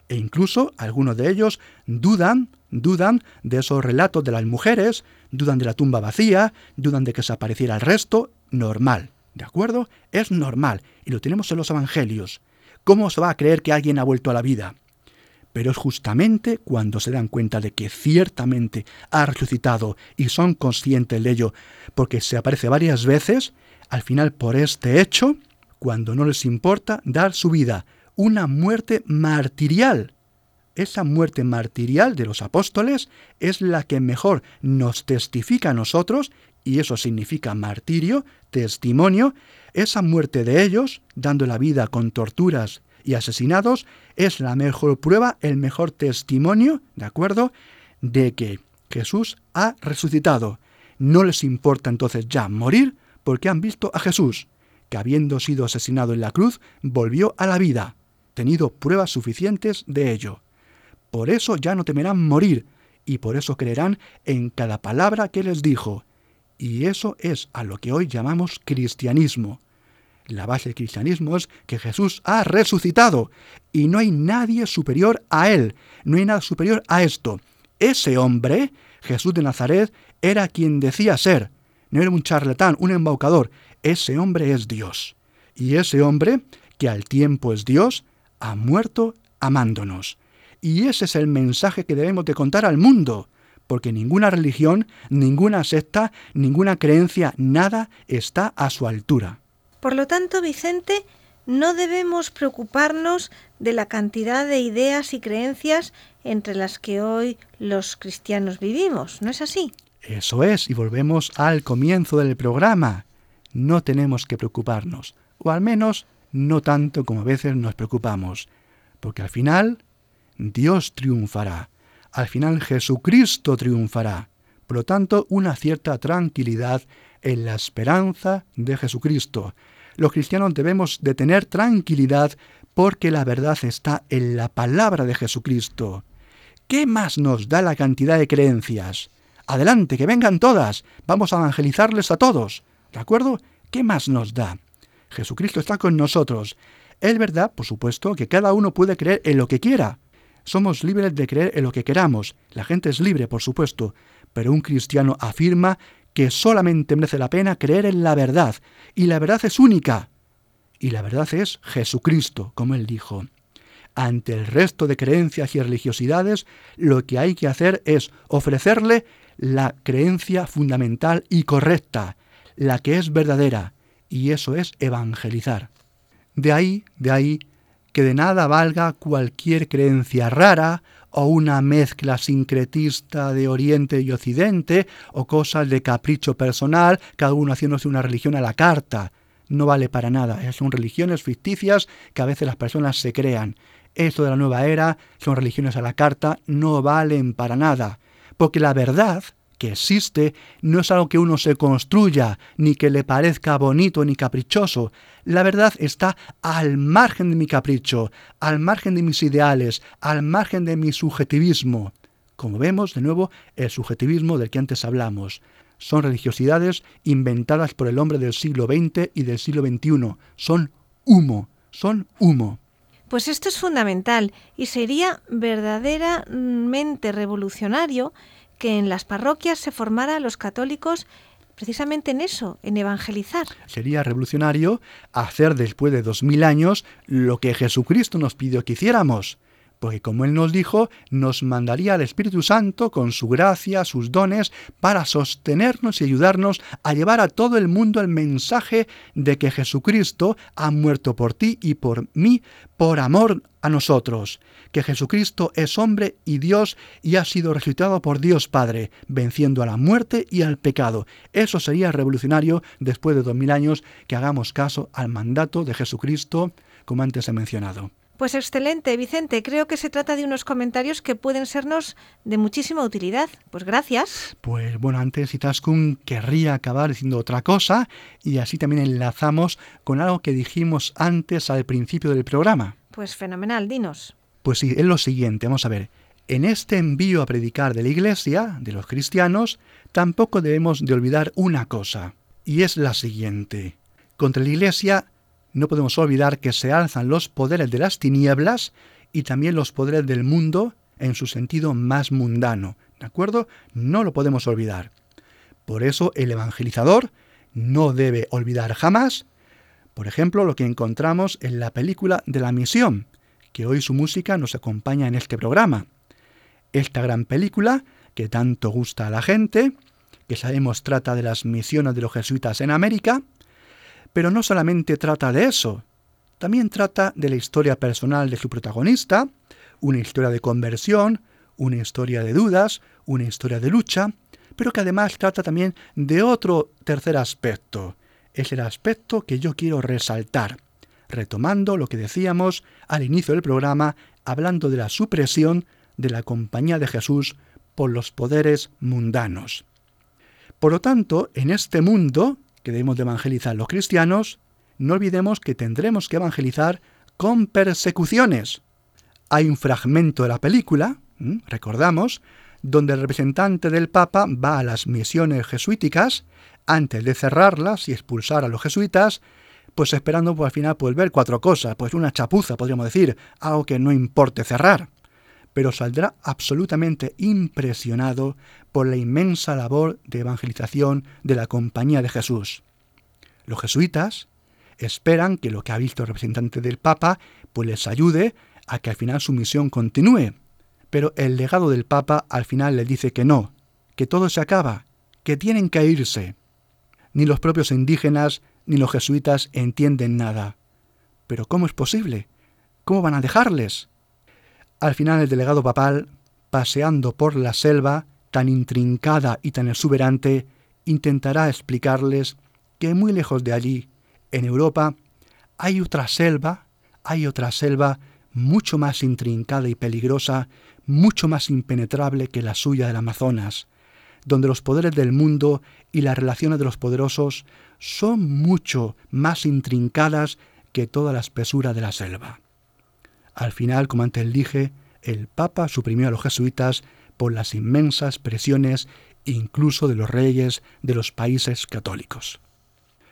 E incluso algunos de ellos dudan, dudan de esos relatos de las mujeres, dudan de la tumba vacía, dudan de que se apareciera el resto, normal. ¿De acuerdo? Es normal y lo tenemos en los Evangelios. ¿Cómo se va a creer que alguien ha vuelto a la vida? Pero es justamente cuando se dan cuenta de que ciertamente ha resucitado y son conscientes de ello, porque se aparece varias veces, al final por este hecho, cuando no les importa dar su vida, una muerte martirial. Esa muerte martirial de los apóstoles es la que mejor nos testifica a nosotros y eso significa martirio, testimonio, esa muerte de ellos, dando la vida con torturas y asesinados, es la mejor prueba, el mejor testimonio, ¿de acuerdo?, de que Jesús ha resucitado. No les importa entonces ya morir porque han visto a Jesús, que habiendo sido asesinado en la cruz, volvió a la vida, tenido pruebas suficientes de ello. Por eso ya no temerán morir, y por eso creerán en cada palabra que les dijo, y eso es a lo que hoy llamamos cristianismo. La base del cristianismo es que Jesús ha resucitado y no hay nadie superior a Él, no hay nada superior a esto. Ese hombre, Jesús de Nazaret, era quien decía ser. No era un charlatán, un embaucador. Ese hombre es Dios. Y ese hombre, que al tiempo es Dios, ha muerto amándonos. Y ese es el mensaje que debemos de contar al mundo porque ninguna religión, ninguna secta, ninguna creencia, nada está a su altura. Por lo tanto, Vicente, no debemos preocuparnos de la cantidad de ideas y creencias entre las que hoy los cristianos vivimos, ¿no es así? Eso es, y volvemos al comienzo del programa. No tenemos que preocuparnos, o al menos no tanto como a veces nos preocupamos, porque al final Dios triunfará al final Jesucristo triunfará. Por lo tanto, una cierta tranquilidad en la esperanza de Jesucristo. Los cristianos debemos de tener tranquilidad porque la verdad está en la palabra de Jesucristo. ¿Qué más nos da la cantidad de creencias? Adelante, que vengan todas. Vamos a evangelizarles a todos. ¿De acuerdo? ¿Qué más nos da? Jesucristo está con nosotros. Es verdad, por supuesto, que cada uno puede creer en lo que quiera, somos libres de creer en lo que queramos. La gente es libre, por supuesto. pero un cristiano afirma que solamente merece la pena creer en la verdad, y la verdad es única, y la verdad es Jesucristo, como él dijo. Ante el resto de creencias y religiosidades, lo que hay que hacer es ofrecerle la creencia fundamental y correcta, la que es verdadera, y eso es evangelizar. De ahí, de ahí, que de nada valga cualquier creencia rara o una mezcla sincretista de Oriente y Occidente o cosas de capricho personal, cada uno haciéndose una religión a la carta. No vale para nada, son religiones ficticias que a veces las personas se crean. Esto de la nueva era son religiones a la carta, no valen para nada, porque la verdad que existe no es algo que uno se construya, ni que le parezca bonito ni caprichoso. La verdad está al margen de mi capricho, al margen de mis ideales, al margen de mi subjetivismo. Como vemos, de nuevo, el subjetivismo del que antes hablamos. Son religiosidades inventadas por el hombre del siglo XX y del siglo XXI. Son humo, son humo. Pues esto es fundamental y sería verdaderamente revolucionario que en las parroquias se formara a los católicos precisamente en eso, en evangelizar. Sería revolucionario hacer después de dos mil años lo que Jesucristo nos pidió que hiciéramos, porque como Él nos dijo, nos mandaría al Espíritu Santo con su gracia, sus dones, para sostenernos y ayudarnos a llevar a todo el mundo el mensaje de que Jesucristo ha muerto por ti y por mí, por amor a nosotros, que Jesucristo es hombre y Dios y ha sido resucitado por Dios Padre, venciendo a la muerte y al pecado. Eso sería revolucionario después de dos mil años que hagamos caso al mandato de Jesucristo, como antes he mencionado. Pues excelente, Vicente. Creo que se trata de unos comentarios que pueden sernos de muchísima utilidad. Pues gracias. Pues bueno, antes Itaskun querría acabar diciendo otra cosa y así también enlazamos con algo que dijimos antes al principio del programa. Pues fenomenal, dinos. Pues sí, es lo siguiente, vamos a ver. En este envío a predicar de la Iglesia, de los cristianos, tampoco debemos de olvidar una cosa, y es la siguiente. Contra la Iglesia no podemos olvidar que se alzan los poderes de las tinieblas y también los poderes del mundo en su sentido más mundano. ¿De acuerdo? No lo podemos olvidar. Por eso el evangelizador no debe olvidar jamás, por ejemplo, lo que encontramos en la película de la misión, que hoy su música nos acompaña en este programa. Esta gran película, que tanto gusta a la gente, que sabemos trata de las misiones de los jesuitas en América, pero no solamente trata de eso, también trata de la historia personal de su protagonista, una historia de conversión, una historia de dudas, una historia de lucha, pero que además trata también de otro tercer aspecto. Es el aspecto que yo quiero resaltar, retomando lo que decíamos al inicio del programa, hablando de la supresión de la compañía de Jesús por los poderes mundanos. Por lo tanto, en este mundo que debemos de evangelizar los cristianos, no olvidemos que tendremos que evangelizar con persecuciones. Hay un fragmento de la película, recordamos, donde el representante del Papa va a las misiones jesuíticas antes de cerrarlas y expulsar a los jesuitas, pues esperando pues, al final pues, ver cuatro cosas, pues una chapuza, podríamos decir, algo que no importe cerrar pero saldrá absolutamente impresionado por la inmensa labor de evangelización de la Compañía de Jesús. Los jesuitas esperan que lo que ha visto el representante del Papa pues les ayude a que al final su misión continúe, pero el legado del Papa al final le dice que no, que todo se acaba, que tienen que irse. Ni los propios indígenas ni los jesuitas entienden nada. Pero ¿cómo es posible? ¿Cómo van a dejarles? Al final el delegado papal, paseando por la selva tan intrincada y tan exuberante, intentará explicarles que muy lejos de allí, en Europa, hay otra selva, hay otra selva mucho más intrincada y peligrosa, mucho más impenetrable que la suya del Amazonas, donde los poderes del mundo y las relaciones de los poderosos son mucho más intrincadas que toda la espesura de la selva. Al final, como antes dije, el Papa suprimió a los jesuitas por las inmensas presiones incluso de los reyes de los países católicos.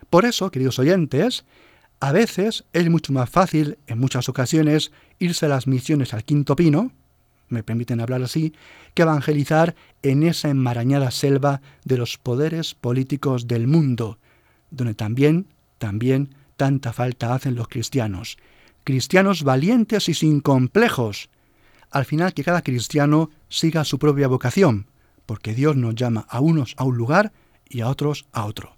Por eso, queridos oyentes, a veces es mucho más fácil, en muchas ocasiones, irse a las misiones al quinto pino, me permiten hablar así, que evangelizar en esa enmarañada selva de los poderes políticos del mundo, donde también, también tanta falta hacen los cristianos. Cristianos valientes y sin complejos. Al final que cada cristiano siga su propia vocación, porque Dios nos llama a unos a un lugar y a otros a otro.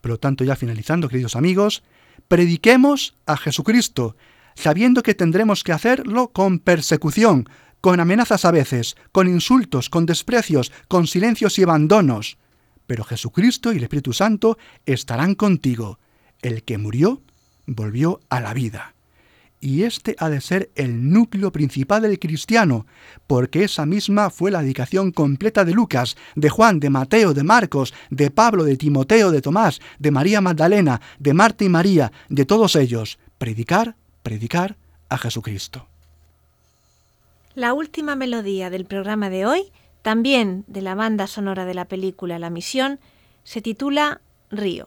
Por lo tanto, ya finalizando, queridos amigos, prediquemos a Jesucristo, sabiendo que tendremos que hacerlo con persecución, con amenazas a veces, con insultos, con desprecios, con silencios y abandonos. Pero Jesucristo y el Espíritu Santo estarán contigo. El que murió volvió a la vida. Y este ha de ser el núcleo principal del cristiano, porque esa misma fue la dedicación completa de Lucas, de Juan, de Mateo, de Marcos, de Pablo, de Timoteo, de Tomás, de María Magdalena, de Marta y María, de todos ellos, predicar, predicar a Jesucristo. La última melodía del programa de hoy, también de la banda sonora de la película La Misión, se titula Río.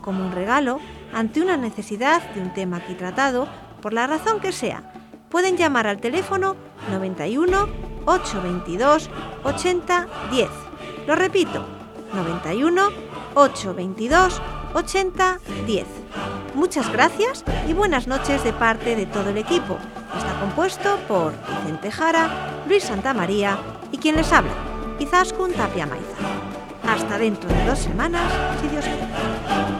como un regalo, ante una necesidad de un tema aquí tratado, por la razón que sea, pueden llamar al teléfono 91 822 80 10. Lo repito, 91 822 80 10. Muchas gracias y buenas noches de parte de todo el equipo. Está compuesto por Vicente Jara, Luis Santamaría y quien les habla, Izaskun Tapia Maiza. Hasta dentro de dos semanas, si Dios quiere.